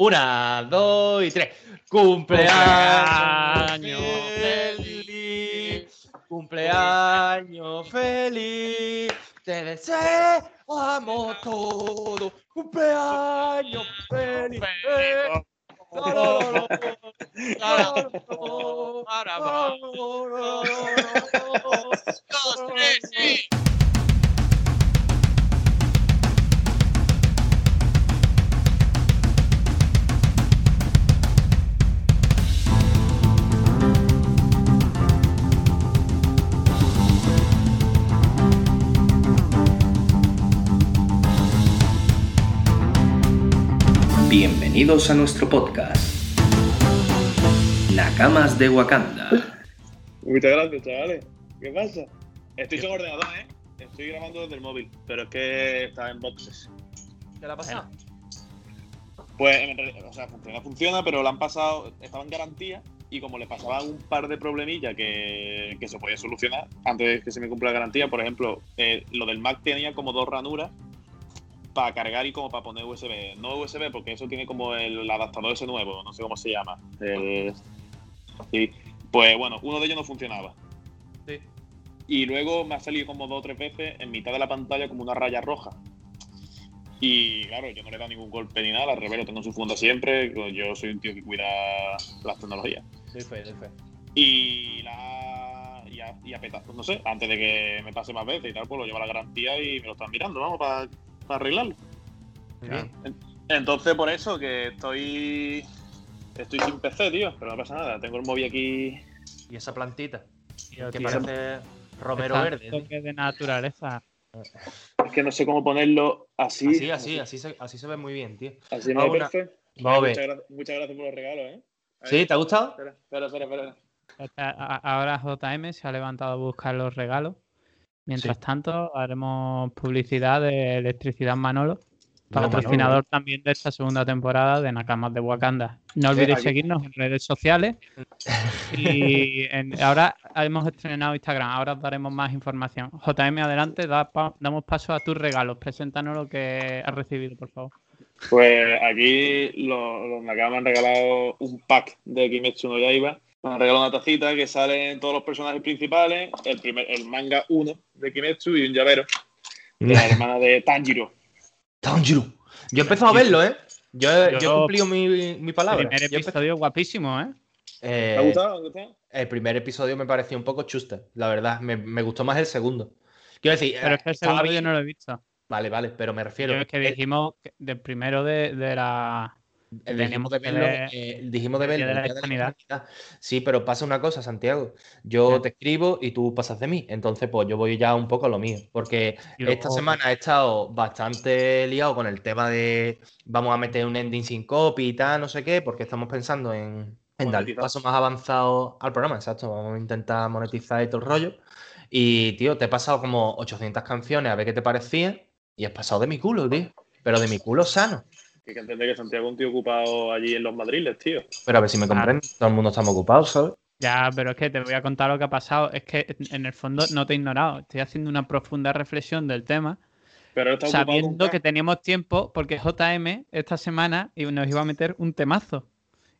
Una, dos y tres. Cumpleaños feliz. Cumpleaños feliz. Te deseamos todo. Cumpleaños feliz. Dos, tres, Bienvenidos a nuestro podcast. Nakamas de Wakanda. Muchas gracias, chavales. ¿Qué pasa? Estoy sin ordenador, ¿eh? Estoy grabando desde el móvil, pero es que está en boxes. ¿Qué le ha pasado? Pues, en realidad, o sea, funciona, funciona, pero lo han pasado, estaba en garantía y como le pasaban un par de problemillas que, que se podía solucionar antes de que se me cumpla la garantía, por ejemplo, eh, lo del Mac tenía como dos ranuras para cargar y como para poner USB. No USB porque eso tiene como el, adaptador ese nuevo, no sé cómo se llama. El- sí. Pues bueno, uno de ellos no funcionaba. Sí. Y luego me ha salido como dos o tres veces en mitad de la pantalla como una raya roja. Y claro, yo no le he dado ningún golpe ni nada, al revés, lo tengo en su funda siempre. Yo soy un tío que cuida las tecnologías. Doy fe, doy fe. Y la. Y a, y a no sé, antes de que me pase más veces y tal, pues lo llevo a la garantía y me lo están mirando, vamos, para arreglarlo. Entonces, por eso que estoy. Estoy sin PC, tío, pero no pasa nada, tengo el móvil aquí. ¿Y esa plantita? Tío, Que tío, parece romero está verde. tío. toque de naturaleza. Es que no sé cómo ponerlo así. Así, así, así se, así se ve muy bien, tío. Así Vamos me una- perfecto. Vamos a Muchas, ver. gra- muchas gracias por los regalos, ¿eh? Ahí. ¿Sí? ¿Te ha gustado? Espera, espera, espera. espera. Ahora JM se ha levantado a buscar los regalos. Mientras Sí. tanto, haremos publicidad de Electricidad Manolo, No, patrocinador también de esta segunda temporada de Nakamas de Wakanda. No olvidéis aquí- seguirnos en redes sociales. Y en- ahora hemos estrenado Instagram, ahora os daremos más información. JM, adelante, da pa- damos paso a tus regalos. Preséntanos lo que has recibido, por favor. Pues aquí los, los Nakama me han regalado un pack de Kimetsu no Yaiba. Me han regalado una tacita que salen todos los personajes principales, el, primer, el manga 1 de Kimetsu y un llavero de la hermana de Tanjiro. Tanjiro. Yo he empezado a verlo, ¿eh? Yo he, yo he Yo- cumplido mi, mi palabra. Primer he empe- episodio guapísimo, ¿eh? Eh, ¿Te ha gustado? ¿Te ha gustado? El primer episodio me pareció un poco chusta, la verdad. Me, me gustó más el segundo. Quiero decir, Pero es que el segundo yo no lo he visto. Vale, vale, pero me refiero. Yo es que dijimos que del primero de, de la. Eh, tenemos dijimos de que verlo, ver eh, dijimos de verlo. De la de la. Sí, pero pasa una cosa, Santiago. Yo ¿Qué? te escribo y tú pasas de mí. Entonces, pues yo voy ya un poco a lo mío. Porque esta semana he estado bastante liado con el tema de vamos a meter un ending sin copy y tal, no sé qué, porque estamos pensando en, en darle un paso más avanzado al programa, exacto. Vamos a intentar monetizar y todo el rollo. Y, tío, te he pasado como 800 canciones a ver qué te parecían y has pasado de mi culo, tío. Pero de mi culo sano. Hay que entender que Santiago es un tío ocupado allí en los madriles, tío. Pero a ver si me comprenden. Todo el mundo estamos ocupados, ¿sabes? Ya, pero es que te voy a contar lo que ha pasado. Es que en- el fondo no te he ignorado. Estoy haciendo una profunda reflexión del tema, Pero está sabiendo que teníamos tiempo, porque JM esta semana nos iba a meter un temazo.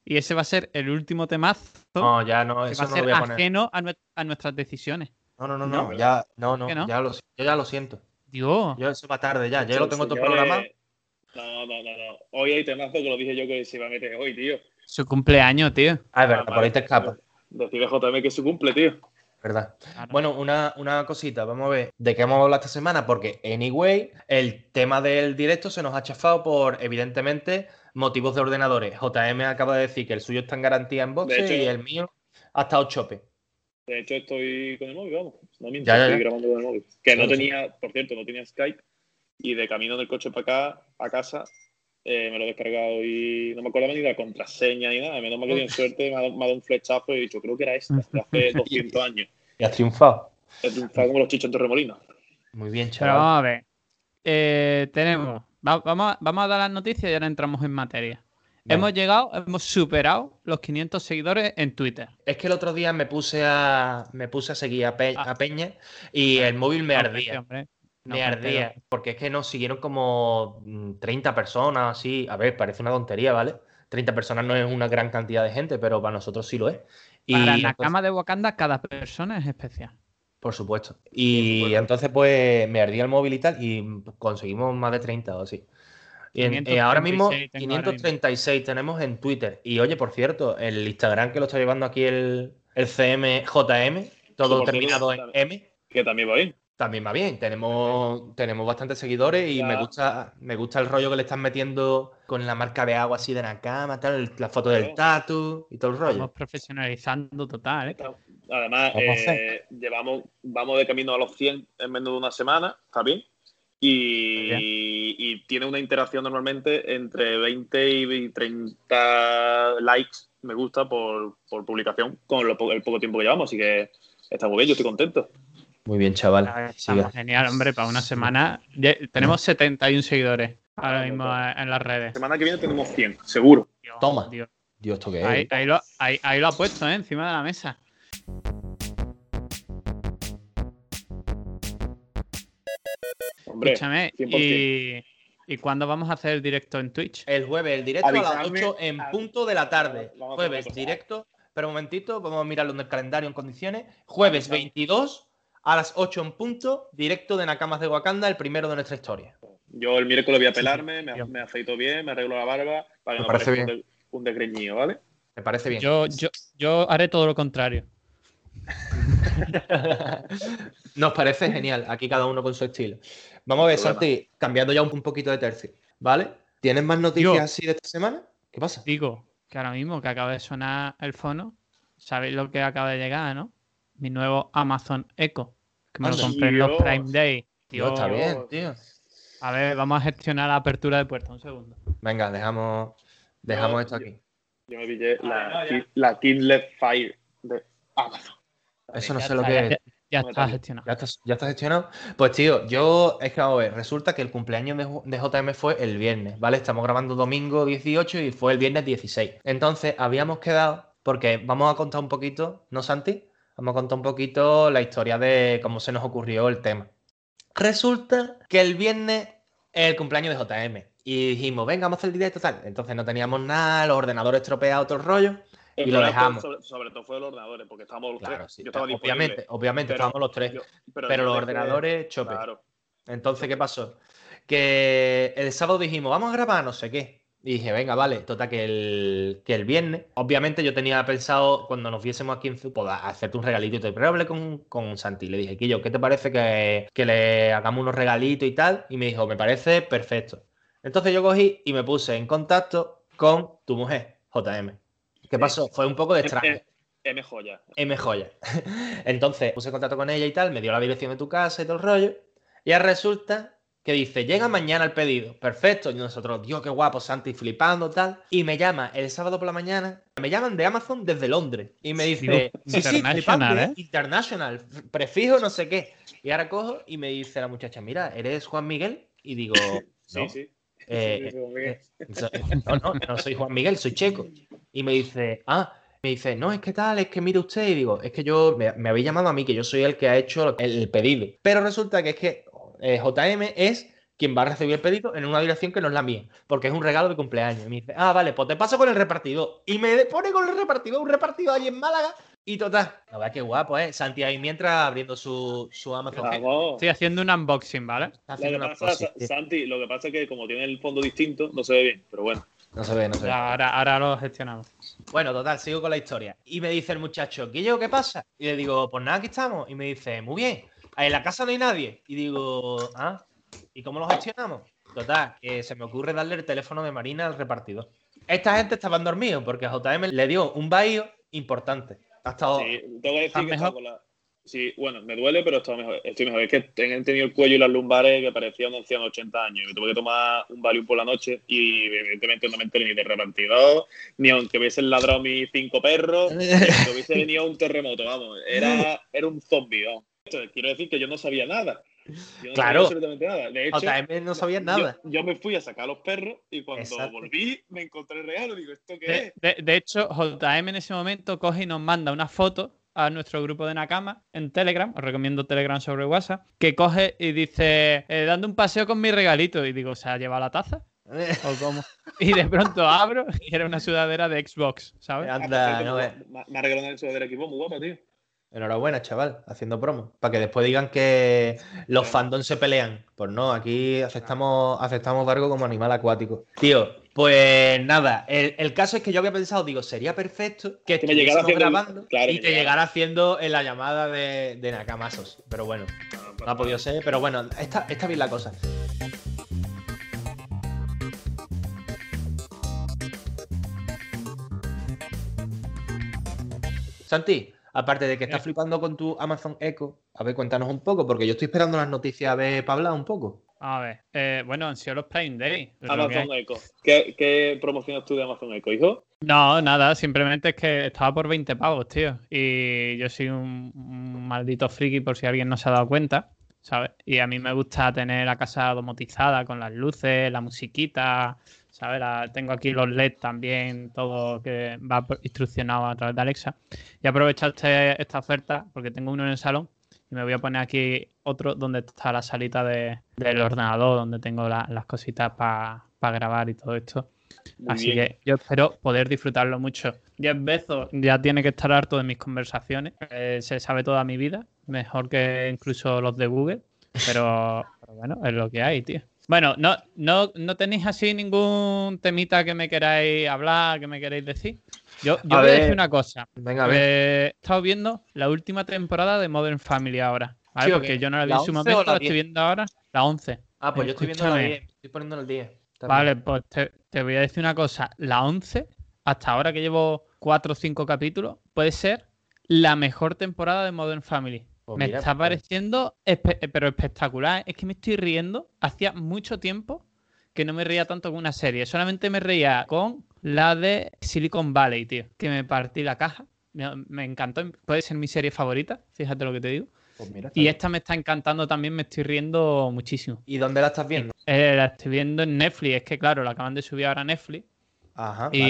Y ese va a ser el último temazo No, ya no, que eso va a no lo ser voy a poner. ajeno a, nue- a nuestras decisiones. No, no, no, No, ya, no, no, ¿Que no? ya lo, yo ya lo siento. Dios, Yo eso va tarde ya, ya lo tengo todo programado. No, no, no, no. Hoy hay temazo que lo dije yo que se iba a meter hoy, tío. su cumpleaños, tío. Ah, es verdad, Vale, por ahí te escapa, Decide JM que es su cumple, tío. ¿verdad? Bueno, una, una cosita, vamos a ver de qué hemos hablado esta semana, porque, anyway, el tema del directo se nos ha chafado por, evidentemente, motivos de ordenadores. JM acaba de decir que el suyo está en garantía en boxe hecho- y el mío ha estado chope. De hecho, estoy con el móvil, vamos. No miento, Ya, ya, estoy ya. grabando con el móvil. Que no tenía, por cierto, no tenía Skype. Y de camino del coche para acá, a casa, eh, me lo he descargado y no me acuerdo ni la contraseña ni nada. Menos mal que tiene suerte, me ha, dado- me ha dado un flechazo y he dicho, creo que era esta, hace 200 años. Y has triunfado. He triunfado como los chichos en Torremolinos. Muy bien, Pero chaval. vamos a ver. Eh, tenemos. va- vamos, a, vamos a dar las noticias y ahora entramos en materia. Hemos llegado, hemos superado los 500 seguidores en Twitter. Es que el otro día me puse a, me puse a seguir a, Pe- Ah. a Peña y el móvil me No, ardía. hombre, no, Me ardía, porque es que nos siguieron como mm, 30 personas, así. A ver, parece una tontería, ¿vale? 30 personas no es una gran cantidad de gente, pero para nosotros sí lo es. Y Para entonces- Nakama de Wakanda, cada persona es especial. por supuesto. Y entonces, pues, me ardía el móvil y tal, y conseguimos más de 30 o así. Y en- eh, ahora mismo, 536 tengo ahora mismo. 536 tenemos en Twitter. Y oye, por cierto, el Instagram que lo está llevando aquí el, el CMJM, todo terminado en M, Que también va bien. También va bien. Tenemos, tenemos bastantes seguidores y Ya. me gusta, me gusta el rollo que le están metiendo con la marca de agua así de Nakama, tal, la foto del tatu y todo el rollo. Estamos profesionalizando total, ¿eh? Además, eh, llevamos, vamos de camino a los 100 en menos de una semana, está bien. Y, y tiene una interacción normalmente entre 20 y 30 likes, me gusta, por, por publicación con lo el poco tiempo que llevamos. Así que está muy bien, yo estoy contento. Muy bien, chaval. Estamos genial, hombre, para una semana. Ya- Tenemos 71 seguidores ahora mismo en las redes. semana que viene tenemos 100, seguro. Dios, Toma. Dios. Dios, ¿esto qué es? Ahí, ahí lo, ahí- ahí lo ha puesto, ¿eh? Encima de la mesa. Hombre, Escúchame. 100%. ¿Y, ¿Y cuándo vamos a hacer el directo en Twitch? El jueves, el directo a las Avisadme, 8 en punto de la tarde. Jueves, directo. Pero un momentito, vamos a mirarlo en el calendario en condiciones. Jueves Avisadme. 22 a las 8 en punto, directo de Nakamas de Wakanda, el primero de nuestra historia. yo el miércoles voy a pelarme, me, afeito bien, me arreglo la barba para que Me no parece parezca un, de- un desgreñido, ¿vale? ¿Me parece bien? Yo, yo, yo haré todo lo contrario. Nos parece genial. Aquí cada uno con su estilo. Vamos a ver. Santi, cambiando ya un, un poquito de tercio. ¿Vale? ¿Tienes más noticias Yo- así de esta semana? ¿Qué pasa? Digo que ahora mismo que acaba de sonar el fono, ¿sabéis lo que acaba de llegar, no? Mi nuevo Amazon Echo, que me lo compré en los. Prime Day. Tío, está bien, tío. A ver, vamos a gestionar la apertura de puerta, un segundo. Venga, dejamos, dejamos No, esto aquí. Yo me pillé la, no, ya. Ki- la Kindle Fire de Amazon. Eso no Ya sé lo que ya- es. Ya, No, está gestionado. ¿Ya está, ya está gestionado? Pues tío, yo es que vamos a ver, resulta que el cumpleaños de, de JM fue el viernes, ¿vale? Estamos grabando domingo 18 y fue el viernes 16. Entonces habíamos quedado, porque vamos a contar un poquito, ¿no, Santi? Vamos a contar un poquito la historia de cómo se nos ocurrió el tema. Resulta que el viernes es el cumpleaños de JM. Y dijimos, venga, vamos a hacer el directo tal. Entonces no teníamos nada, los ordenadores estropeados, todo el rollo. El Y lo dejamos. Sobre, sobre todo fue los ordenadores, porque estábamos los Claro, tres. sí. Yo estaba disponible. Obviamente, obviamente, Pero- estábamos los tres. Yo- pero yo los ordenadores, chope. Claro. Entonces, ¿qué pasó? Que el sábado dijimos, vamos a grabar no sé qué. Y dije, venga, vale, total, que el, que el viernes, obviamente yo tenía pensado, cuando nos viésemos aquí en Zu- pues, hacerte un regalito y todo. Pero hablé con, con Santi, le dije, Quillo, ¿qué te parece que, que le hagamos unos regalitos y tal? Y me dijo, me parece perfecto. Entonces yo cogí y me puse en contacto con tu mujer, JM. ¿Qué pasó? Fue un poco de extraño. M joya. M joya. Entonces puse en contacto con ella y tal, me dio la dirección de tu casa y todo el rollo. Y resulta que dice, llega mañana el pedido. Perfecto. Y nosotros, Dios, qué guapo, Santi, flipando, tal. Y me llama el sábado por la mañana. Me llaman de Amazon desde Londres. Y me dice, sí, sí, international, ¿eh? International, prefijo no sé qué. Y ahora cojo y me dice la muchacha, mira, ¿eres Juan Miguel? Y digo, Sí, no. sí. Eh, Sí, sí, Juan Miguel. eh, no, no, no soy Juan Miguel, soy checo. Y me dice, ah, me dice, no, es que tal, es que mire usted. Y digo, es que yo, me, me habéis llamado a mí, que yo soy el que ha hecho el, el pedido. Pero resulta que es que eh, JM es quien va a recibir el pedido en una dirección que no es la mía, porque es un regalo de cumpleaños. Y me dice, ah, vale, pues te paso con el repartidor. Y me pone con el repartidor, un repartidor allí en Málaga. Y total, la verdad que guapo, ¿eh? Santi ahí mientras abriendo su, su Amazon. Vamos. Estoy haciendo un unboxing, ¿vale? Lo que pasa. Santi, lo que pasa es que como tiene el fondo distinto, no se ve bien, pero bueno. No se ve, no se ve. Ahora, ahora lo gestionamos. Bueno, total, sigo con la historia. Y me dice el muchacho, Guillo, ¿qué pasa? Y le digo, pues nada, aquí estamos. Y me dice, muy bien, en la casa no hay nadie. Y digo, ah, ¿y cómo lo gestionamos? Total, que se me ocurre darle el teléfono de Marina al repartidor. Esta gente estaban dormidos porque a JM le dio un bahío importante. Ha estado... Sí, tengo que ¿Estás decir que mejor? estaba con la. Sí, bueno, me duele, pero estoy mejor. Estoy mejor. Es que he tenido el cuello y las lumbares que parecía un anciano de 80 años. Me tuve que tomar un Valium por la noche y evidentemente no me enteré ni de repartidor, ni aunque hubiesen ladrado mis cinco perros, ni aunque hubiese venido un terremoto, vamos. Era, era un zombie, vamos. Quiero decir que yo no sabía nada. Yo no Claro. sabía absolutamente nada. De hecho, JM no sabía nada. Yo, yo me fui a sacar a los perros y cuando Exacto. volví me encontré el regalo. Digo, ¿esto qué De, es? de- de hecho, JM en ese momento coge y nos manda una foto a nuestro grupo de Nakama en Telegram, os recomiendo Telegram sobre WhatsApp, que coge y dice, eh, dando un paseo con mi regalito, y digo, ¿se ha llevado la taza? o cómo. Y de pronto abro y era una sudadera de Xbox, ¿sabes? Anda, Ah, no me, ves. me ha regalado el sudadera equipo muy guapa, tío. Enhorabuena, chaval, haciendo promo. Para que después digan que los fandoms se pelean. Pues no, aquí aceptamos, aceptamos Vargo como animal acuático. Tío, pues nada, el, el caso es que yo había pensado, digo, sería perfecto que me llegara el- claro, y te llegara. haciendo en la llamada de, de Nakamasos. Pero bueno, no ha podido ser, pero bueno, está, está bien la cosa. Santi, aparte de que estás Eh. flipando con tu Amazon Echo, a ver, cuéntanos un poco, porque yo estoy esperando las noticias a ver para hablar un poco. A ver, eh, bueno, han sido los Prime Day. que Amazon. Echo. ¿Qué, ¿Qué promocionas tú de Amazon Echo, hijo? No, nada, simplemente es que estaba por 20 pavos, tío. Y yo soy un, un maldito friki por si alguien no se ha dado cuenta, ¿sabes? Y a mí me gusta tener la casa domotizada con las luces, la musiquita, ¿sabes? La- tengo aquí los LED también, todo que va instruccionado a través de Alexa. Y aprovecho este- esta oferta porque tengo uno en el salón y me voy a poner aquí otro donde está la salita de- del ordenador, donde tengo la- las cositas para grabar y todo esto. Muy Así bien. que yo espero poder disfrutarlo mucho. Jeff Bezos ya tiene que estar harto de mis conversaciones. eh, se sabe toda mi vida, mejor que incluso los de Google. Pero, pero bueno, es lo que hay, tío. Bueno, no, no, no tenéis así ningún temita que me queráis hablar, que me queréis decir. Yo, yo A voy a ver, decir una cosa. Venga, a ver. Eh, he estado viendo la última temporada de Modern Family ahora. ¿vale? Sí, ¿o Porque yo no la vi ¿La en su 11 o momento, la la estoy 10? viendo ahora, la 11. ah, pues yo estoy viendo la escúchame. 10, estoy poniendo el 10. también. Vale, pues te, te voy a decir una cosa. La 11, hasta ahora que llevo 4 o 5 capítulos, puede ser la mejor temporada de Modern Family. Pues me mira, está pues- pareciendo espe- eh, pero espectacular. Es que me estoy riendo. Hacía mucho tiempo que no me reía tanto con una serie. Solamente me reía con la de Silicon Valley, tío. Que me partí la caja. Me, me encantó. Puede ser mi serie favorita. Fíjate lo que te digo. pues mira, Y bien. esta me está encantando también. Me estoy riendo muchísimo. ¿Y dónde la estás viendo? Eh, la estoy viendo en Netflix. Es que, claro, la acaban de subir ahora a Netflix. Ajá, vale.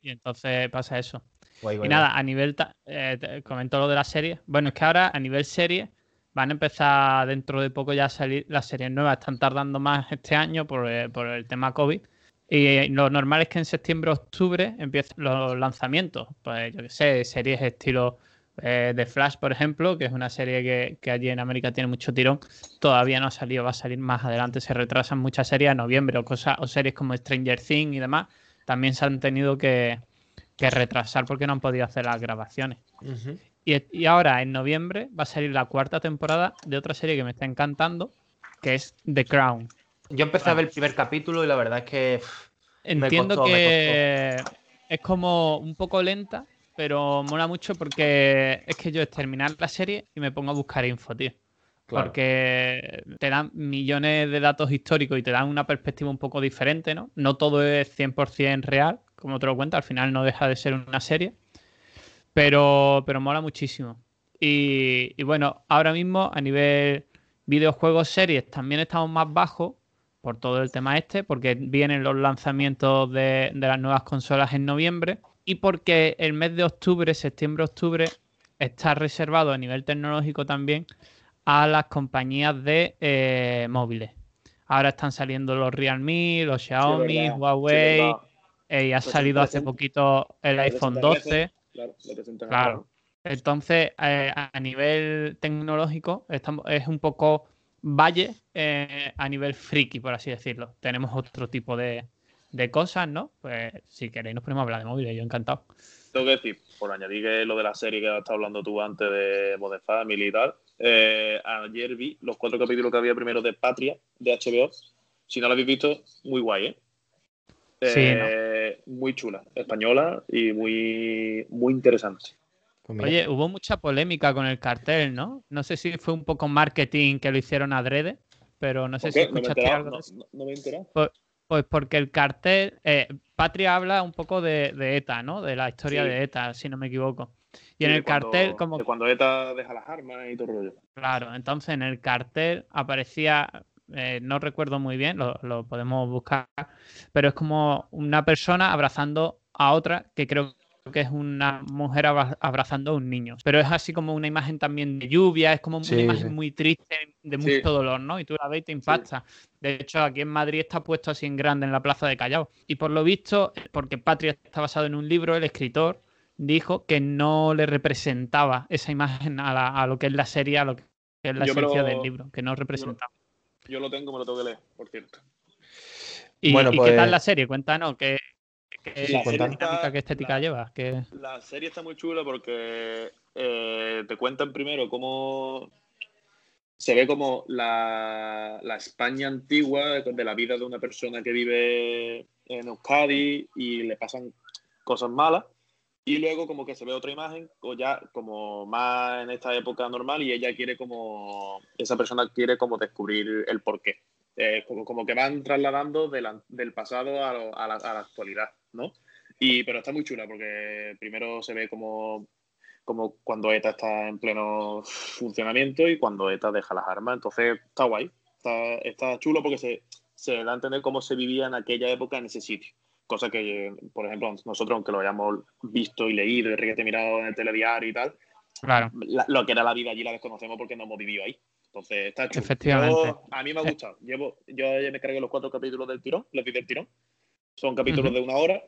Y entonces pasa eso. Guay, Y guay, nada, a nivel, eh, comento lo de la serie. Bueno, es que ahora a nivel serie van a empezar dentro de poco ya a salir las series nuevas. Están tardando más este año por, eh, por el tema COVID. Y eh, lo normal es que en septiembre, octubre empiecen los lanzamientos. Pues yo qué sé, series estilo eh, de Flash, por ejemplo, que es una serie que, que allí en América tiene mucho tirón. Todavía no ha salido, va a salir más adelante. Se retrasan muchas series a noviembre o, cosas, o series como Stranger Things y demás. También se han tenido que, que retrasar porque no han podido hacer las grabaciones. Y, y ahora, en noviembre, va a salir la cuarta temporada de otra serie que me está encantando, que es The Crown. Yo empecé a ver el primer capítulo y la verdad es que. Entiendo costó, que es como un poco lenta, pero mola mucho porque es que yo es terminar la serie y me pongo a buscar info, tío. claro. Porque te dan millones de datos históricos y te dan una perspectiva un poco diferente, ¿no? No todo es 100% real, como te lo cuento, al final no deja de ser una serie. Pero, pero mola muchísimo. Y, y bueno, ahora mismo a nivel videojuegos, series, también estamos más bajos por todo el tema este, porque vienen los lanzamientos de, de las nuevas consolas en noviembre y porque el mes de octubre, septiembre-octubre, está reservado a nivel tecnológico también a las compañías de eh, móviles. Ahora están saliendo los Realme, los Xiaomi, sí, Huawei. Eh, y ha salido hace poquito el iPhone presenta 12. Claro, Claro. Entonces, eh, a nivel tecnológico, estamos, es un poco valle eh, a nivel friki, por así decirlo. Tenemos otro tipo de, de cosas, ¿no? Pues si queréis nos ponemos a hablar de móviles, yo encantado. Tengo que decir, por añadir que lo de la serie que has estado hablando tú antes de Modern Family y tal, eh, ayer vi los cuatro capítulos que había primero de Patria, de HBO. Si no lo habéis visto, muy guay, ¿eh? Sí, Eh, Muy chula, española y muy, muy interesante. Pues Oye, hubo mucha polémica con el cartel, ¿no? No sé si fue un poco marketing que lo hicieron adrede, pero no sé ¿Por si qué? No me escuchaste algo de No, eso. no- no me he enterado. Pues porque el cartel, eh, Patria habla un poco de, de ETA, ¿no? De la historia Sí. de ETA, si no me equivoco. Y en el cuando- cartel, como de Cuando ETA deja las armas y todo el rollo. Claro, entonces en el cartel aparecía, eh, no recuerdo muy bien, lo, lo podemos buscar, pero es como una persona abrazando a otra que creo que es una mujer abra- abrazando a un niño. Pero es así como una imagen también de lluvia, es como Sí, una imagen sí. muy triste, de mucho Sí. dolor, ¿no? Y tú la ves y te impacta. De hecho, aquí en Madrid está puesto así en grande en la plaza de Callao. Y por lo visto, porque Patria está basado en un libro, el escritor dijo que no le representaba esa imagen a, la- a lo que es la serie, a lo que es la Yo esencia lo- del libro, que no representaba. Yo lo tengo, me lo tengo que leer, por cierto. ¿Y, Bueno, y pues- qué tal la serie? Cuéntanos, ¿qué, qué, Sí, qué cuéntanos. dinámica, qué estética La- lleva? ¿Qué... La serie está muy chula porque eh, te cuentan primero cómo se ve como la, la España antigua de la vida de una persona que vive en Euskadi y le pasan cosas malas. Y luego como que se ve otra imagen, o ya como más en esta época normal, y ella quiere como, esa persona quiere como descubrir el porqué. Eh, como, como que van trasladando de la- del pasado a, lo- a la, a la actualidad, ¿no? Y, pero está muy chula porque primero se ve como, como cuando ETA está en pleno funcionamiento y cuando ETA deja las armas. Entonces está guay, está, está chulo porque se, se da a entender cómo se vivía en aquella época en ese sitio. Cosa que, por ejemplo, nosotros, aunque lo hayamos visto y leído y requete mirado en el telediario y tal, Claro. la- lo que era la vida allí la desconocemos porque no hemos vivido ahí. Entonces está chulo. Efectivamente. Yo- a mí me ha gustado. Llevo, yo ya me cargué los cuatro capítulos del tirón, los vi del tirón. Son capítulos de una hora,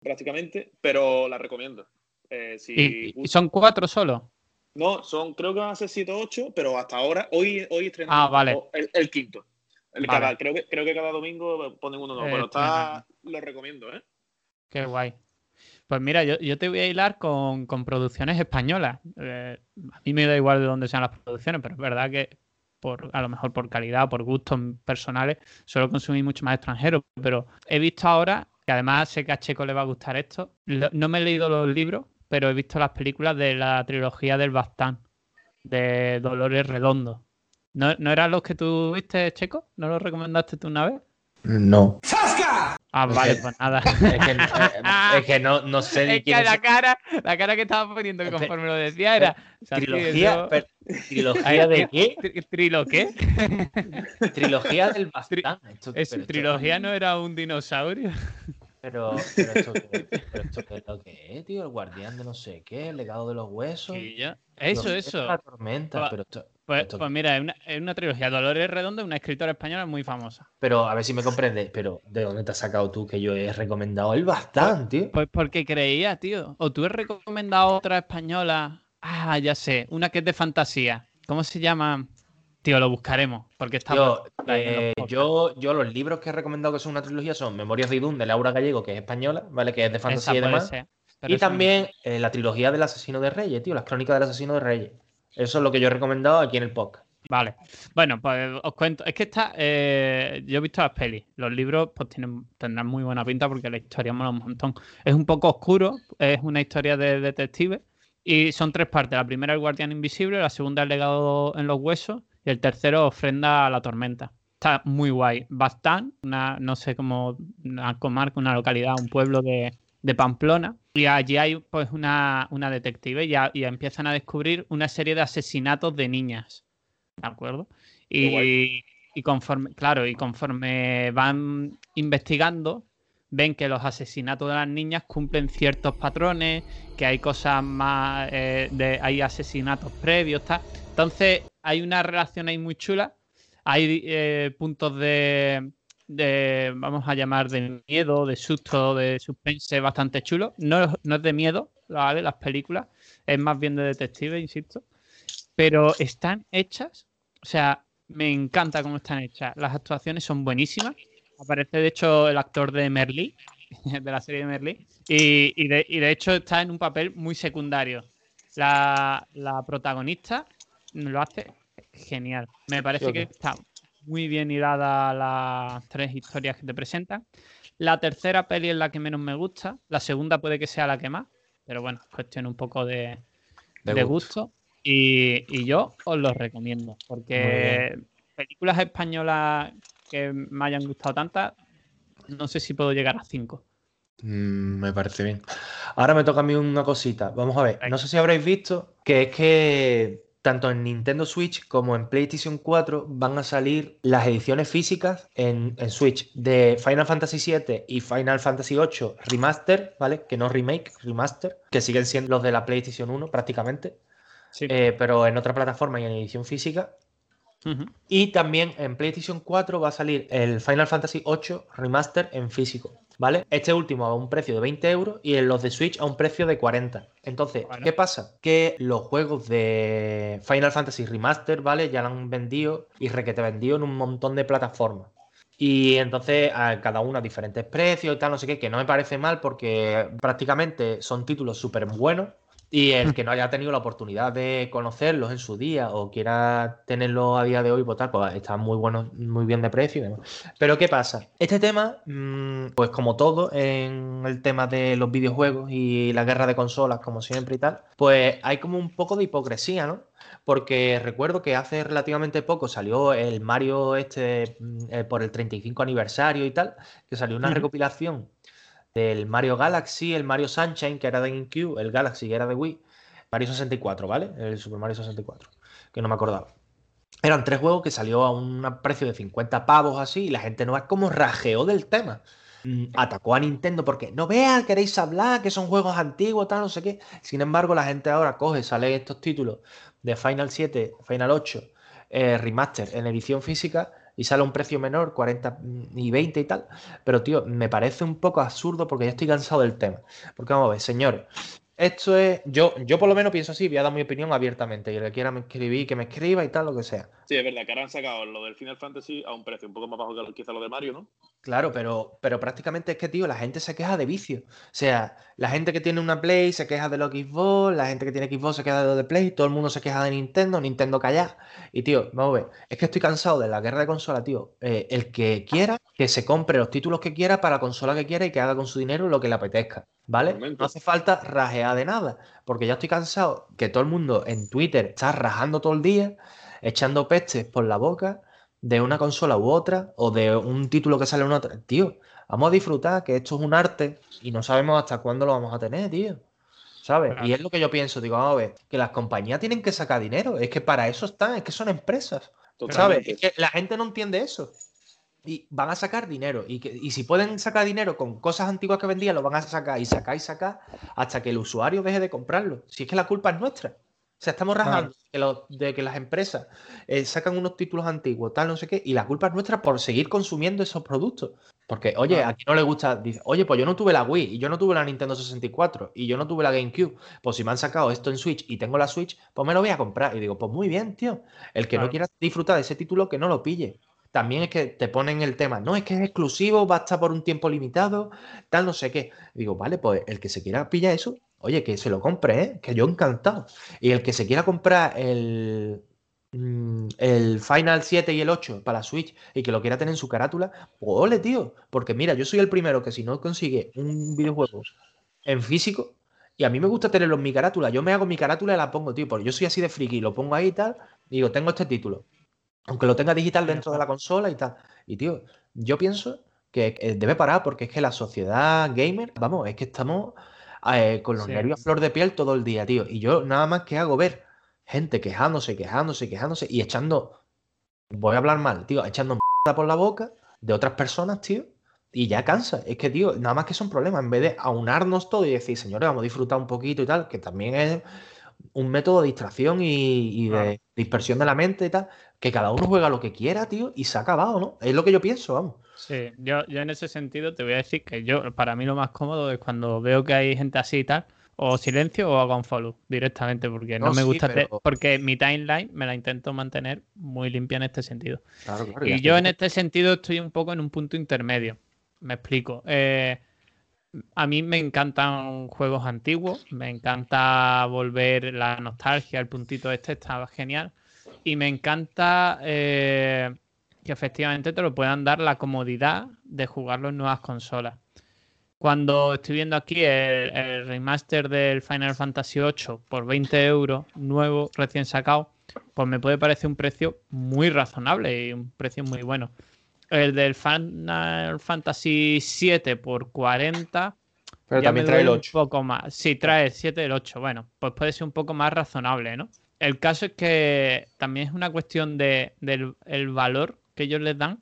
prácticamente, pero la recomiendo. Eh, si ¿Y, y son cuatro solo? No, son, creo que van a ser 7 o 8, pero hasta ahora, hoy, hoy estrenan Ah, vale. el quinto. El Vale. cada- creo, que, creo que cada domingo ponen uno nuevo, Eh, pero está, lo recomiendo, ¿eh? Qué guay. Pues mira, yo, yo te voy a hilar con, con producciones españolas. Eh, a mí me da igual de dónde sean las producciones, pero es verdad que por, a lo mejor por calidad, por gustos personales, suelo consumir mucho más extranjero. Pero he visto ahora, que además sé que a Checo le va a gustar esto, lo- no me he leído los libros, pero he visto las películas de la trilogía del Bastán, de Dolores Redondo. ¿No, ¿No eran los que tú viste, Checo? ¿No los recomendaste tú una vez? No. Ah, Es vale, que- pues nada. Es que, eh, es que no, no sé ni Es que quién la es. cara, la cara que estaba poniendo conforme lo decía era. Trilogía, per- ¿Trilogía de qué? Tri- ¿Trilo qué? Trilogía del Bastán. Esto- ¿Es, pero esto- ¿Trilogía no era un dinosaurio? Pero, pero esto, qué, pero esto qué es lo que es, tío, el guardián de no sé qué, el legado de los huesos. Sí, Eso, los- eso. La tormenta, Pues- pero esto- Pues, pues mira, es una, una trilogía. Dolores Redondo, una escritora española muy famosa. pero a ver si me comprendes, pero ¿de dónde te has sacado tú que yo he recomendado el Bastán, tío? Pues porque creía, tío. O tú has recomendado otra española. Ah, ya sé. Una que es de fantasía. ¿Cómo se llama? Tío, lo buscaremos. Porque está. Los eh, yo, yo los libros que he recomendado que son una trilogía son Memorias de Idún de Laura Gallego, que es española, ¿vale? Que es de fantasía y demás. ser, Y no. también eh, la trilogía del asesino de Reyes, tío, las crónicas del asesino de Reyes. Eso es lo que yo he recomendado aquí en el podcast. Vale. Bueno, pues os cuento. Es que está. eh, yo he visto las pelis. Los libros, pues tienen, tendrán muy buena pinta porque la historia mola un montón. Es un poco oscuro. Es una historia de detective. Y son tres partes. La primera, el guardián invisible. La segunda, el legado en los huesos. Y el tercero, ofrenda a la tormenta. Está muy guay. Bastán, una, no sé cómo, una comarca, una localidad, un pueblo de, de Pamplona. Y allí hay pues una, una detective y, ya- y empiezan a descubrir una serie de asesinatos de niñas. ¿De acuerdo? Y, y conforme, claro, y conforme van investigando, ven que los asesinatos de las niñas cumplen ciertos patrones, que hay cosas más, eh, de, hay asesinatos previos, tal. Entonces hay una relación ahí muy chula, hay eh, puntos de, de, vamos a llamar, de miedo, de susto, de suspense bastante chulo. No, es- no es de miedo, ¿vale? Las películas, es más bien de detective, insisto. Pero están hechas, o sea, me encanta cómo están hechas. Las actuaciones son buenísimas. Aparece, de hecho, el actor de Merlí, de la serie de Merlí, y, y de, y de hecho está en un papel muy secundario. La, la protagonista lo hace genial. Me parece Sí, que está muy bien hilada las tres historias que te presentan. La tercera peli es la que menos me gusta. La segunda puede que sea la que más. Pero bueno, es cuestión un poco de, De de gusto. gusto. Y, y yo os los recomiendo. Porque películas españolas que me hayan gustado tantas, no sé si puedo llegar a cinco. Mm, me parece bien. Ahora me toca a mí una cosita. Vamos a ver. No sé si habréis visto que es que tanto en Nintendo Switch como en PlayStation 4 van a salir las ediciones físicas en, en Switch de Final Fantasy VII y Final Fantasy VIII Remaster, ¿vale? Que no remake, remaster, que siguen siendo los de la PlayStation 1 prácticamente, Sí. eh, pero en otra plataforma y en edición física. Y también en PlayStation 4 va a salir el Final Fantasy VIII Remaster en físico, ¿vale? Este último a un precio de 20 euros y en los de Switch a un precio de 40. Entonces, Bueno. ¿qué pasa? Que los juegos de Final Fantasy Remaster, ¿vale? Ya lo han vendido y requete vendido en un montón de plataformas. Y entonces a cada uno a diferentes precios y tal, no sé qué, que no me parece mal porque prácticamente son títulos súper buenos. Y el que no haya tenido la oportunidad de conocerlos en su día o quiera tenerlos a día de hoy, pues tal, pues están muy buenos, muy bien de precio y demás. Pero ¿qué pasa? Este tema, mm, pues como todo en el tema de los videojuegos y la guerra de consolas, como siempre y tal, pues hay como un poco de hipocresía, ¿no? Porque recuerdo que hace relativamente poco salió el Mario este mm, eh, por el 35 aniversario y tal, que salió una recopilación del Mario Galaxy, el Mario Sunshine, que era de GameCube, el Galaxy, que era de Wii, Mario 64, ¿vale? El Super Mario 64, que no me acordaba. Eran tres juegos que salió a un precio de 50 pavos así y la gente no es como rajeó del tema. Mm, Atacó a Nintendo porque no vean, queréis hablar, que son juegos antiguos, tal, no sé qué. Sin embargo, la gente ahora coge, sale estos títulos de Final 7, Final 8, eh, Remaster en edición física y sale a un precio menor, 40 y 20 y tal. Pero, tío, me parece un poco absurdo porque ya estoy cansado del tema. Porque vamos a ver, señores, esto es. Yo, yo por lo menos pienso así, voy a dar mi opinión abiertamente. Y que quiera me escribir, que me escriba y tal, lo que sea. Sí, es verdad que ahora han sacado lo del Final Fantasy a un precio un poco más bajo que quizá lo de Mario, ¿no? Claro, pero, pero prácticamente es que, tío, la gente se queja de vicio. O sea, la gente que tiene una Play se queja de los Xbox, la gente que tiene Xbox se queja de lo de Play, todo el mundo se queja de Nintendo, Nintendo calla. Y, tío, vamos a ver, es que estoy cansado de la guerra de consola, tío. Eh, el que quiera, que se compre los títulos que quiera para la consola que quiera y que haga con su dinero lo que le apetezca, ¿vale? No hace falta rajear de nada, porque ya estoy cansado que todo el mundo en Twitter está rajando todo el día, echando pestes por la boca de una consola u otra, o de un título que sale en otra. Tío, vamos a disfrutar que esto es un arte y no sabemos hasta cuándo lo vamos a tener, tío. ¿Sabes? Claro. Y es lo que yo pienso, digo, vamos a ver, que las compañías tienen que sacar dinero, es que para eso están, es que son empresas, ¿sabes? Es que la gente no entiende eso. Y van a sacar dinero. Y, que, y si pueden sacar dinero con cosas antiguas que vendían, lo van a sacar y sacar y sacar hasta que el usuario deje de comprarlo. Si es que la culpa es nuestra. O sea, estamos rajando de, que los- de que las empresas eh, sacan unos títulos antiguos, tal, no sé qué, y la culpa es nuestra por seguir consumiendo esos productos. Porque, oye, Claro. a quien no le gusta, dice, oye, pues yo no tuve la Wii, y yo no tuve la Nintendo 64, y yo no tuve la GameCube. Pues si me han sacado esto en Switch y tengo la Switch, pues me lo voy a comprar. Y digo, pues muy bien, tío. El que no quiera disfrutar de ese título, que no lo pille. También es que te ponen el tema, no, es que es exclusivo, va a estar por un tiempo limitado, tal, no sé qué. Digo, vale, pues el que se quiera pillar eso, oye, que se lo compre, ¿eh? Que yo encantado. Y el que se quiera comprar el, mm, el Final 7 y el 8 para la Switch y que lo quiera tener en su carátula, ole, tío. Porque mira, yo soy el primero que si no consigue un videojuego en físico, y a mí me gusta tenerlo en mi carátula, yo me hago mi carátula y la pongo, tío, porque yo soy así de friki, lo pongo ahí y tal, y digo, tengo este título. Aunque lo tenga digital dentro de la consola y tal. Y tío, yo pienso que eh, debe parar porque es que la sociedad gamer, vamos, es que estamos eh, con los Sí. nervios a flor de piel todo el día, tío. Y yo nada más que hago ver gente quejándose, quejándose, quejándose y echando, voy a hablar mal, tío, echando mierda por la boca de otras personas, tío. Y ya cansa. Es que, tío, nada más que son problemas. En vez de aunarnos todo y decir, señores, vamos a disfrutar un poquito y tal, que también es un método de distracción y, y de dispersión de la mente y tal, que cada uno juega lo que quiera, tío, y se ha acabado, ¿no? Es lo que yo pienso, vamos. Sí, yo, yo en ese sentido te voy a decir que yo, para mí lo más cómodo es cuando veo que hay gente así y tal, o silencio o hago un follow directamente, porque no, No, me sí, gusta, porque mi timeline me la intento mantener muy limpia en este sentido. Claro, claro. Y yo en este sentido estoy un poco en un punto intermedio. Me explico. Eh, a mí me encantan juegos antiguos, me encanta volver la nostalgia, el puntito este estaba genial. Y me encanta eh, que efectivamente te lo puedan dar la comodidad de jugarlo en nuevas consolas. Cuando estoy viendo aquí el, el remaster del Final Fantasy VIII por 20 euros, nuevo, recién sacado, pues me puede parecer un precio muy razonable y un precio muy bueno. El del Final Fantasy VII por 40. Pero ya también me trae el duele 8. Un poco más. Sí, trae el 7 y el 8. Bueno, pues puede ser un poco más razonable, ¿no? el caso es que también es una cuestión de, del el valor que ellos les dan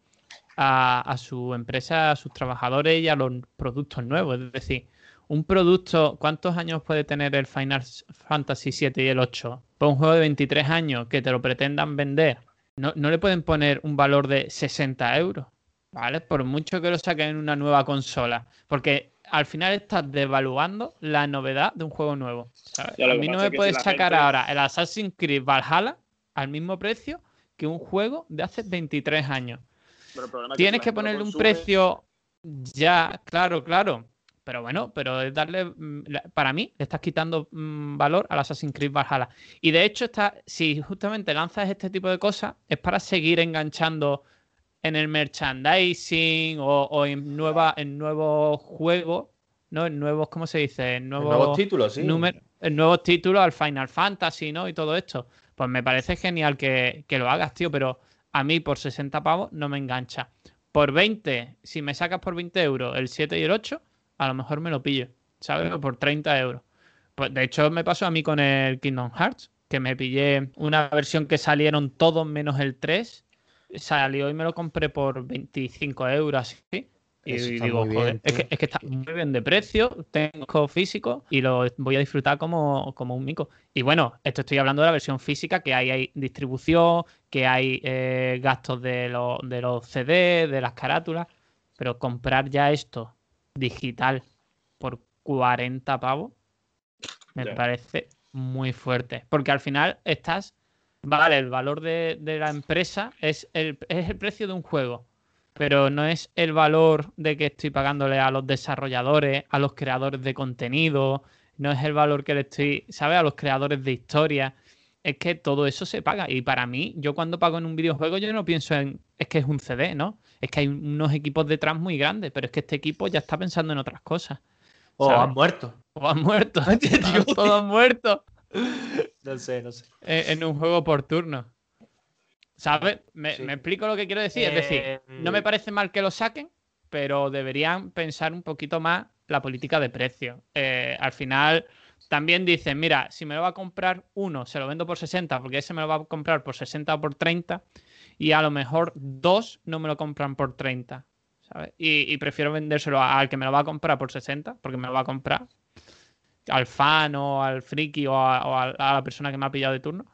a, a su empresa, a sus trabajadores y a los productos nuevos. Es decir, un producto, ¿cuántos años puede tener el Final Fantasy 7 y el 8? Pues un juego de 23 años que te lo pretendan vender, no, no le pueden poner un valor de 60 euros, ¿vale? Por mucho que lo saquen en una nueva consola, porque al final estás devaluando la novedad de un juego nuevo. A mí no me puedes si sacar gente- ahora el Assassin's Creed Valhalla al mismo precio que un juego de hace 23 años. Pero Tienes que ponerle un precio ya, claro, claro. Pero bueno, pero es darle, mm, para mí, le estás quitando mm, valor al Assassin's Creed Valhalla. Y de hecho, está, si justamente lanzas este tipo de cosas, es para seguir enganchando en el merchandising o, o en, nueva, en nuevos juegos, ¿no? En nuevos, ¿cómo se dice? En nuevos, Nuevos títulos, sí. número- en nuevos títulos al Final Fantasy, ¿no? Y todo esto. Pues me parece genial que, que lo hagas, tío, pero a mí por 60 pavos no me engancha. Por 20, si me sacas por 20 euros el 7 y el 8, a lo mejor me lo pillo, ¿sabes? Por 30 euros. Pues de hecho me pasó a mí con el Kingdom Hearts, que me pillé una versión que salieron todos menos el 3. Salió y me lo compré por 25 euros, así. Y digo, bien, joder, es, que, es que está muy bien de precio, tengo físico y lo voy a disfrutar como, como un mico. Y bueno, esto estoy hablando de la versión física, que ahí hay distribución, que hay eh, gastos de, los- de los CD, de las carátulas, pero comprar ya esto digital por 40 pavos me parece muy fuerte. Porque al final estás, vale, el valor de, de la empresa es el, es el precio de un juego, pero no es el valor de que estoy pagándole a los desarrolladores, a los creadores de contenido, no es el valor que le estoy, ¿sabes? A los creadores de historia. Es que todo eso se paga. Y para mí, yo cuando pago en un videojuego, yo no pienso en, es que es un CD, ¿no? Es que hay unos equipos detrás muy grandes, pero es que este equipo ya está pensando en otras cosas. O ¿sabes? han muerto. O han muerto. Todos muertos No sé, no sé. en, en un juego por turno. ¿Sabes? Me, Sí. me explico lo que quiero decir. Es decir, Eh, no me parece mal que lo saquen, pero deberían pensar un poquito más la política de precio. Eh, al final, también dicen, mira, si me lo va a comprar uno, se lo vendo por 60, porque ese me lo va a comprar por 60 o por 30, y a lo mejor dos no me lo compran por 30. ¿sabes? Y, y prefiero vendérselo al que me lo va a comprar por 60, porque me lo va a comprar al fan o al friki o a, o a- a la persona que me ha pillado de turno.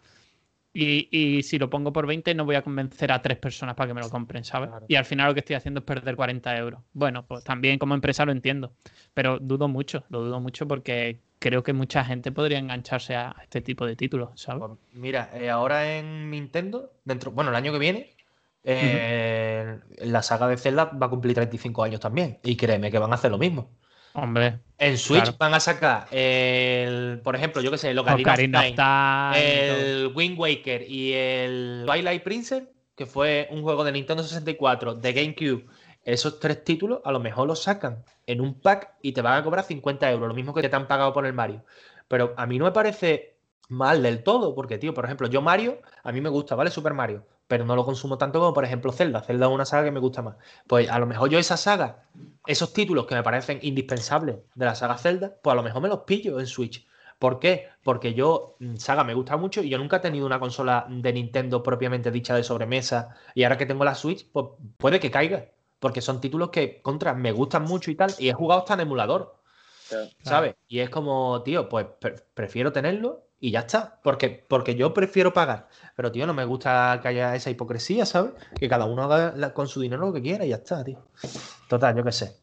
Y, y si lo pongo por 20 no voy a convencer a tres personas para que me lo compren, ¿sabes? Claro. Y al final lo que estoy haciendo es perder 40 euros. Bueno, pues también como empresa lo entiendo, pero dudo mucho, lo dudo mucho porque creo que mucha gente podría engancharse a este tipo de títulos, ¿sabes? Pues mira, eh, ahora en Nintendo, dentro, bueno, el año que viene, eh, la saga de Zelda va a cumplir 35 años también. Y créeme que van a hacer lo mismo. Hombre, En Switch Claro. van a sacar, el, por ejemplo, yo qué sé, el Ocarina Ocarina of Time, Time y todo. el Wind Waker y el Twilight Princess, que fue un juego de Nintendo 64, de GameCube. Esos tres títulos a lo mejor los sacan en un pack y te van a cobrar 50 euros, lo mismo que te han pagado por el Mario. Pero a mí no me parece mal del todo, porque, tío, por ejemplo, yo Mario, a mí me gusta, ¿vale? Super Mario, pero no lo consumo tanto como, por ejemplo, Zelda. Zelda es una saga que me gusta más. Pues a lo mejor yo esa saga, esos títulos que me parecen indispensables de la saga Zelda, pues a lo mejor me los pillo en Switch. ¿Por qué? Porque yo, mm, saga me gusta mucho y yo nunca he tenido una consola de Nintendo propiamente dicha de sobremesa. Y ahora que tengo la Switch, pues puede que caiga. Porque son títulos que, contra, me gustan mucho y tal. Y he jugado hasta en emulador. Claro. ¿Sabes? Y es como, tío, pues pre- prefiero tenerlo y ya está. Porque, porque yo prefiero pagar. Pero, tío, no me gusta que haya esa hipocresía, ¿sabes? Que cada uno haga la- con su dinero lo que quiera y ya está, tío. Total, yo qué sé.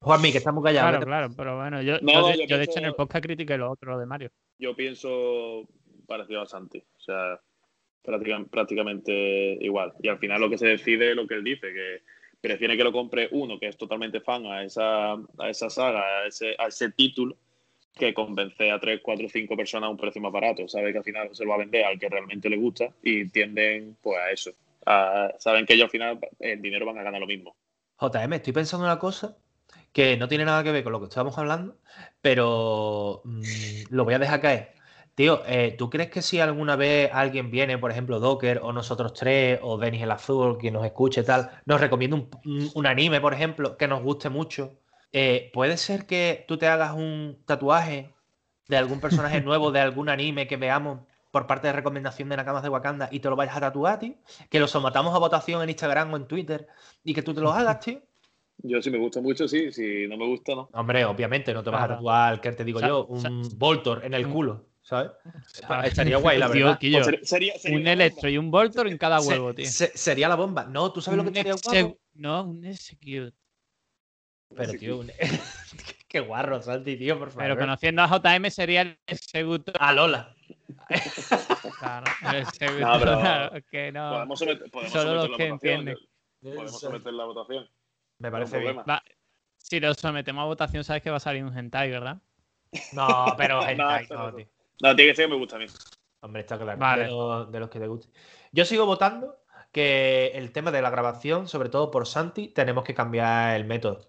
Juanmi, que estamos callados. Claro, vete- claro, pero bueno, yo, No, yo yo yo de hecho en el podcast critiqué lo otro, lo de Mario. Yo pienso parecido a Santi. O sea, práctica- prácticamente igual. Y al final lo que se decide es lo que él dice, que prefiere que lo compre uno que es totalmente fan a esa, a esa saga, a ese, a ese título, que convencer a 3, 4, 5 personas a un precio más barato. Sabe que al final se lo va a vender al que realmente le gusta y tienden pues a eso. Saben que ellos al final el dinero van a ganar lo mismo. JM, estoy pensando en una cosa que no tiene nada que ver con lo que estábamos hablando, pero mm, lo voy a dejar caer. Tío, eh, ¿tú crees que si alguna vez alguien viene, por ejemplo, Docker o nosotros tres, o Denis el Azul, quien nos escuche tal, nos recomienda un, anime, por ejemplo, que nos guste mucho? eh, ¿puede ser que tú te hagas un tatuaje de algún personaje nuevo de algún anime que veamos por parte de recomendación de Nakamas de Wakanda y te lo vayas a tatuar, tío. Que lo somatamos a votación en Instagram o en Twitter y que tú te lo hagas, tío. Yo si me gusta mucho, sí. Si no me gusta, no. Hombre, obviamente no te vas a tatuar, ¿qué te digo yo? Un Voltor en el un- culo, ¿sabes? ¿Sabes? Estaría guay, la Tío, verdad. Quillo, Pues sería, sería- sería un electro y un Voltor en cada Se- huevo, tío. se- sería la bomba. No, tú sabes lo que Un exe- guapo. No, un execute. Pero, tío, un- qué guarro, Santi, tío, por favor. Pero conociendo a JM sería el executor. A Lola. Claro, el executor, No, pero- claro, que no. Podemos someter, podemos Solo los que entienden. Podemos someter la votación. Me parece bien. Va, Si lo sometemos a votación, sabes que va a salir un hentai, ¿verdad? No, pero hentai, no, no. tío. No, tiene que ser que me gusta a mí. Hombre, está claro. Vale. De, los, de los que te guste. Yo sigo votando que el tema de la grabación, sobre todo por Santi, tenemos que cambiar el método.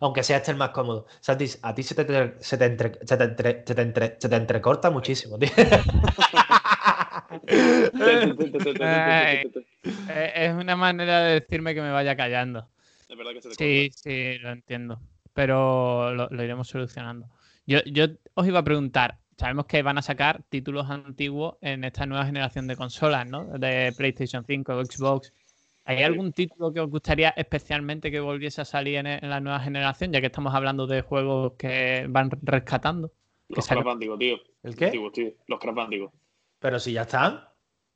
Aunque sea este el más cómodo. Santi, a ti se te, se te, entre- se te entre- se te entre- se te entrecorta muchísimo, tío. Eh, Es una manera de decirme que me vaya callando. Es verdad que se te Sí, sí, lo entiendo. Pero lo, lo iremos solucionando. Yo, yo os iba a preguntar, sabemos que van a sacar títulos antiguos en esta nueva generación de consolas, ¿no? De PlayStation 5, Xbox. ¿Hay algún título que os gustaría especialmente que volviese a salir en, en la nueva generación, ya que estamos hablando de juegos que van rescatando? Los Crash Bandicoot, tío. ¿El qué? Antiguos, tío. Los Crash Bandicoot. Pero si ya están.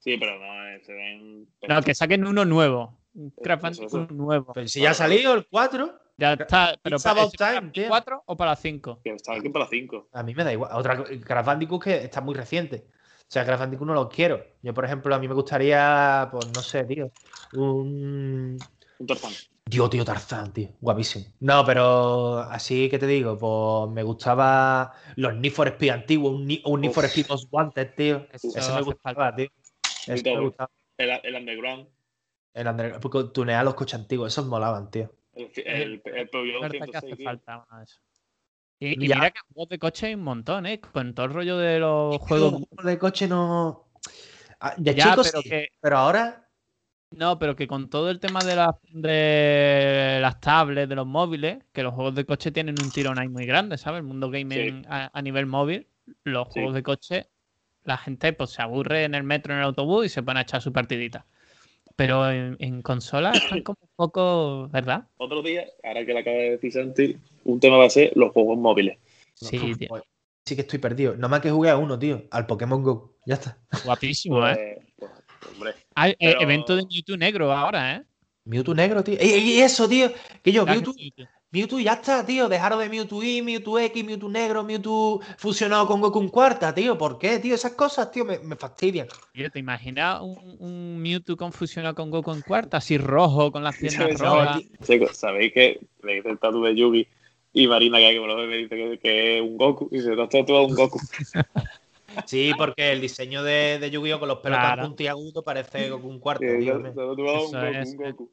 Sí, pero no, eh, se ven. No, que saquen uno nuevo. Un Crash Eso, eso. Bandicoot nuevo. Pero si ya ha salido el 4, Ya está, pero It's para, about ¿es para time, tío. 4 o para 5? Que está aquí para 5. a mí me da igual. Otra Crash Bandicoot que está muy reciente. O sea, Crash Bandicoot no lo quiero. Yo, por ejemplo, a mí me gustaría, pues no sé, tío. Un. Un Tarzán. Dios, tío, Tarzán, tío. Guapísimo. No, pero así que te digo, pues me gustaba los Need for Speed antiguos, un, Ni- un Need for. Speed Most Wanted, tío. Eso Ese me gustaba, tío. Ese me gustaba. El, el Underground. El under- porque tunear los coches antiguos, esos molaban, tío. El, el, el, Peugeot verdad que 106, hace tío. falta esos. Y, y Ya. mira que juegos de coche hay un montón, ¿eh? Con todo el rollo de los Los juegos. juegos de coche no. Ah, De Ya, chicos, pero sí, que- pero ahora. No, pero que con todo el tema de, las de las tablets, de los móviles, que los juegos de coche tienen un tirón ahí muy grande, ¿sabes? El mundo gaming a, a nivel móvil, los Sí. juegos de coche, la gente pues se aburre en el metro, en el autobús y se pone a echar su partidita. Pero en, en consola están como un poco, ¿verdad? Otro día, ahora que le acaba de decir Santi, un tema va a ser los juegos móviles. Sí, Uf, tío. pues, sí que estoy perdido. Nada más que jugué a uno, tío. Al Pokémon Go. Ya está. Guapísimo, ¿eh? Pues, pues, hombre, Hay eh, pero- evento de Mewtwo negro ahora, ¿eh? Mewtwo negro, tío. ¡Ey, ey, eso, tío! Que yo, Mewtwo, Mewtwo. Ya está, tío. Dejaron de Mewtwo Y, Mewtwo X, Mewtwo negro, Mewtwo fusionado con Goku en cuarta, tío. ¿Por qué, tío? Esas cosas, tío, me, me fastidian. Tío, ¿te imaginas un, un Mewtwo confusionado con Goku en cuarta? Así rojo, con las piernas ¿sabéis, rojas. chicos, ¿sabéis que le dice el tatu de Yugi y Marina que, hay que me lo ve, me dice que, que es un Goku y se lo tatuado un Goku? Sí, porque el diseño de, de Yu-Gi-Oh! con los pelos Claro. puntiagudos parece Goku en cuarta, Que se tío. lo está tatuado un Eso Goku, es, un Goku.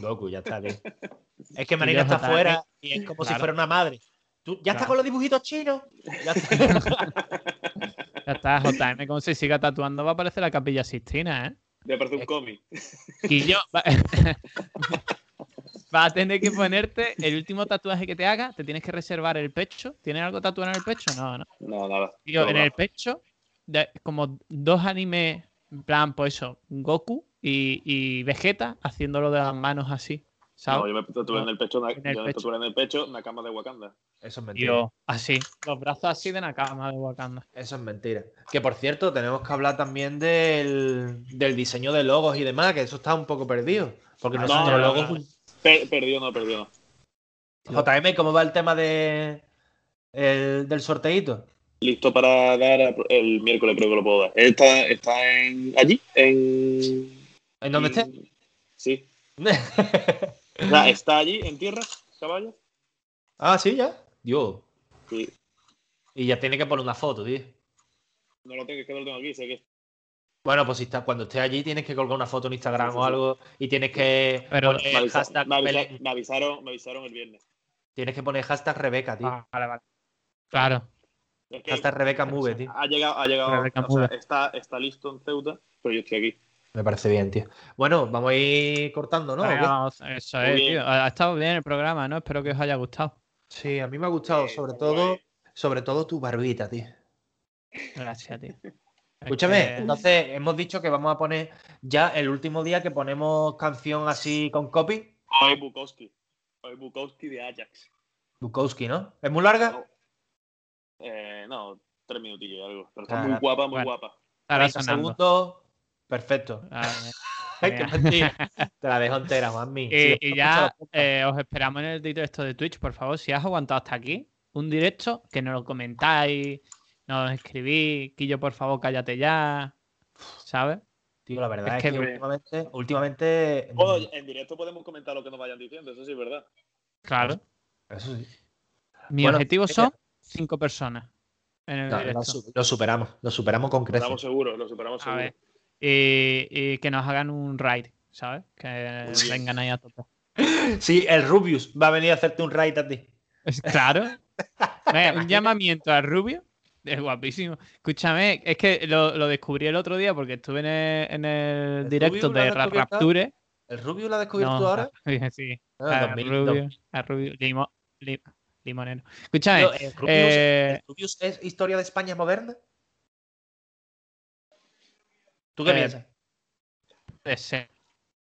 Goku, ya está, tío. Es que Marina está JM, afuera y es como si fuera una madre. ¿Tú ya estás Claro. con los dibujitos chinos? Ya está. Ya está, JM, como se siga tatuando, va a aparecer la capilla Sistina, ¿eh? Me parece un Es- cómic. Y yo. Va... va a tener que ponerte el último tatuaje que te haga, te tienes que reservar el pecho. ¿Tienes algo tatuado en el pecho? No, no. No, nada. Tío, en el pecho, de- como dos animes, en plan, pues eso, Goku y, y Vegeta haciéndolo de las manos así. ¿Sabes? No, yo me tatué en el pecho, na- En el yo me pecho. tatué en el pecho Nakama de Wakanda. Eso es mentira. Así. Los brazos así de Nakama de Wakanda. Eso es mentira. Que por cierto, tenemos que hablar también del, del diseño de logos y demás, que eso está un poco perdido. Porque No, nuestro no, logo no. es un- Per- perdió, no, perdió, no. JM, ¿cómo va el tema de el, del sorteito? Listo para dar el miércoles, creo que lo puedo dar. Está, está en, allí, en. ¿En dónde esté? Sí. O sea, está allí, en tierra, caballo. ah, sí, ya. Dios. Sí. Y ya tiene que poner una foto, tío. No lo tengo, es que no lo tengo aquí, sé que. Bueno, pues si está, cuando estés allí tienes que colgar una foto en Instagram Sí, sí, o algo y tienes que Pero- poner Me, avisa- hashtag me avisa- Belén. me avisaron, me avisaron el viernes. Tienes que poner hashtag Rebeca, tío. Ah, vale, vale. Claro. Es que hashtag Rebeca Move, tío. ha llegado, ha llegado, Rebeca o sea, Move. está, está listo en Ceuta, pero yo estoy aquí. Me parece bien, tío. Bueno, vamos a ir cortando, ¿no? Eso es, tío. Ha estado bien el programa, ¿no? Espero que os haya gustado. Sí, a mí me ha gustado, sobre todo, sobre todo tu barbita, tío. Gracias, tío. Escúchame, entonces hemos dicho que vamos a poner ya el último día que ponemos canción así con copy. Hoy Bukowski. Hoy Bukowski de Ajax. Bukowski, ¿no? ¿Es muy larga? Eh, no, tres minutillos y algo. Pero está Ah, muy guapa, muy bueno. guapa. Estará 30 sonando. segundos. Perfecto. Ah, Ay, qué genial. mentira. Te la dejo entera, Juanmi. Si Y, después y ya eh, os esperamos en el directo de Twitch, por favor. Si has aguantado hasta aquí, un directo, que nos lo comentáis, nos escribís, Quillo, por favor, cállate ya. ¿Sabes? Tío, la verdad es es, que- que, últimamente, últimamente. Bueno, en directo podemos comentar lo que nos vayan diciendo, eso sí es verdad. Claro. Eso sí. Mi Bueno, objetivo son cinco personas en el No, directo. lo, su- lo superamos. Lo superamos con Lo creces. superamos seguro, lo superamos A seguro. ver. Y, y que nos hagan un raid, ¿sabes? Que vengan ahí a tope. Sí, el Rubius va a venir a hacerte un raid a ti. Claro. Un llamamiento a Rubio. Es guapísimo. Escúchame, es que lo, lo descubrí el otro día porque estuve en el, en el ¿El directo Rubius de Ra-? Rapture. ¿El Rubius lo ha descubierto No, ahora? Sí, Ah, a 2000, Rubio, a Rubio, limo- li- limonero. Escúchame, Tío, ¿el Rubius, eh, el Rubius es historia de España moderna? ¿Tú qué Eh, piensas? puede ser.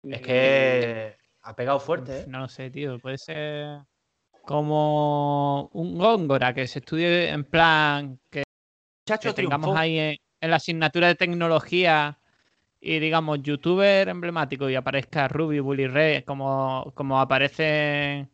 Es que ha pegado fuerte, ¿eh? No lo sé, tío. Puede ser como un Góngora que se estudie en plan que, que tengamos ahí en, en la asignatura de tecnología y digamos youtuber emblemático y aparezca Rubio, Bully Ray, como, como aparece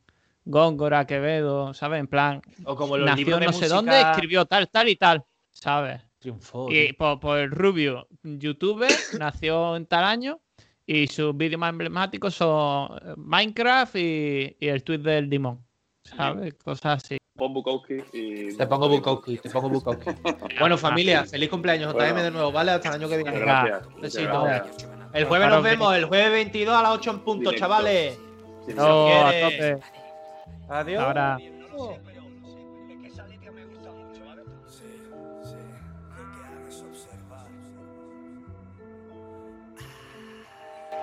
Góngora, Quevedo, ¿sabes? En plan, O como los nació libros de no sé dónde, escribió tal, tal y tal, ¿sabes? Triunfó. Y por, por el Rubio, youtuber, nació en tal año y sus vídeos más emblemáticos son eh, Minecraft y, y el tweet del Dimon, ¿sabes? Cosas así. Pon Bukowski y. Te pongo Bukowski, te pongo Bukowski. bueno, familia, feliz cumpleaños, JM Bueno. de nuevo, ¿vale? Hasta el año que viene. Gracias. Besito. gracias. El jueves nos os vemos, el jueves 22 a las 8 en punto, Directo. chavales. Sí, No, a tope. Adiós. Ahora.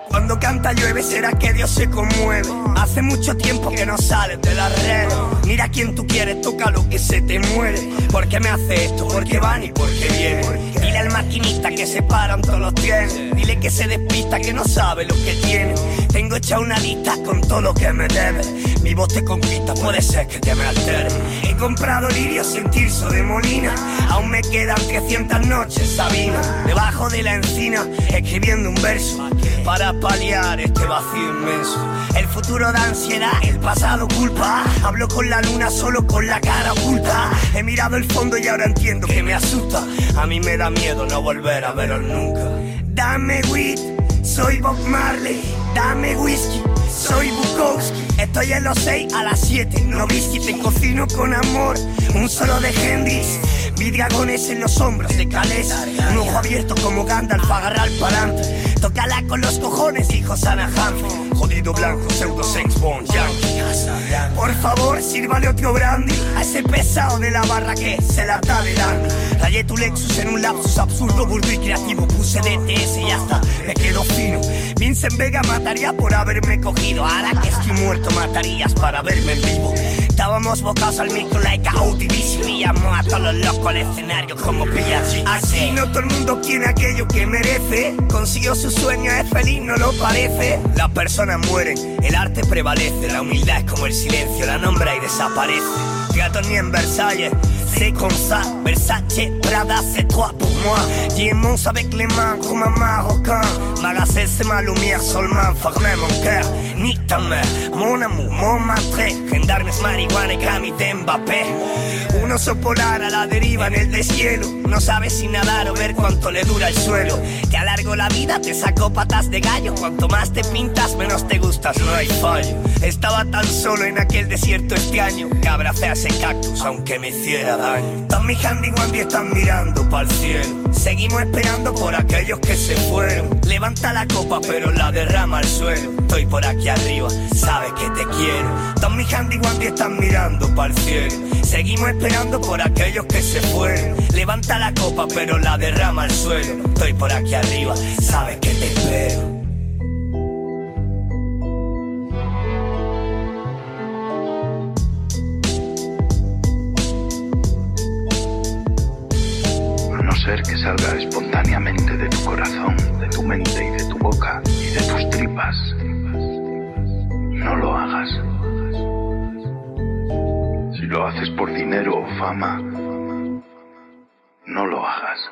Cuando canta llueve será que Dios se conmueve. Hace mucho tiempo que no sales de las redes. Mira a quien tú quieres, toca lo que se te muere. ¿Por qué me hace esto? ¿Por qué van y por qué vienen? Dile al maquinista que se paran todos los trenes. Dile que se despista, que no sabe lo que tiene. Tengo hecha una lista con todo lo que me debe. Mi voz te conquista, puede ser que te me altere. He comprado lirio sin tirso de molina. Aún me quedan 300 noches, Sabina. Debajo de la encina, escribiendo un verso. Para paliar este vacío inmenso. El futuro da ansiedad, el pasado culpa. Hablo con la luna solo con la cara oculta. He mirado el fondo y ahora entiendo que me asusta. A mí me da miedo no volver a veros nunca. Dame weed, soy Bob Marley. Dame whisky, soy Bukowski. Estoy en los 6 a las 7. No whisky, te cocino con amor. Un solo de Hendrix. Vi dragones en los hombros de Calés. Un ojo abierto como Gandalf, agarrar pa'lante. Tócala con los cojones, dijo Sana. Jodido blanco, pseudo sex bomb, yankee. Por favor, sírvale otro brandy a ese pesado de la barra que se la está delante. Rayé tu Lexus en un lapsus absurdo, burdo y creativo. Puse DTS y hasta me quedo fino. Vincent Vega mataría por haberme cogido. Ahora que estoy muerto, matarías para verme en vivo. Estábamos bocados al micro like a y llamó a todos los locos al escenario como Pillachi. Así no todo el mundo tiene aquello que merece. Consiguió su sueño, es feliz, no lo parece. Las personas mueren, el arte prevalece. La humildad es como el silencio, la nombra y desaparece. Gato ni en Versalles, c'est comme ça. Versace, Prada, c'est toi pour moi. Diamants avec les mains comme un marocain. Magasin, c'est ma lumière seulement, fermez mon cœur. Ni ta mère, mon amour, mon maître. Gendarmes, marihuana y cami de Mbappé. Un oso polar a la deriva en el deshielo. No sabes si nadar o ver cuánto le dura el suelo. Te alargo la vida, te saco patas de gallo. Cuanto más te pintas, menos te gustas, no hay fallo. Estaba tan solo en aquel desierto este año que abracé a ese cactus aunque me hiciera daño. Tommy Handy y Wandy están mirando para el cielo. Seguimos esperando por aquellos que se fueron. Levanta la copa, pero la derrama al suelo. Estoy por aquí arriba, sabes que te quiero. Tommy Handy y Wandy están mirando para el cielo. Seguimos esperando por aquellos que se fueron. Levanta la copa, pero la derrama al suelo. Estoy por aquí arriba, sabes que te espero. Que salga espontáneamente de tu corazón, de tu mente y de tu boca y de tus tripas, no lo hagas. Si lo haces por dinero o fama, no lo hagas.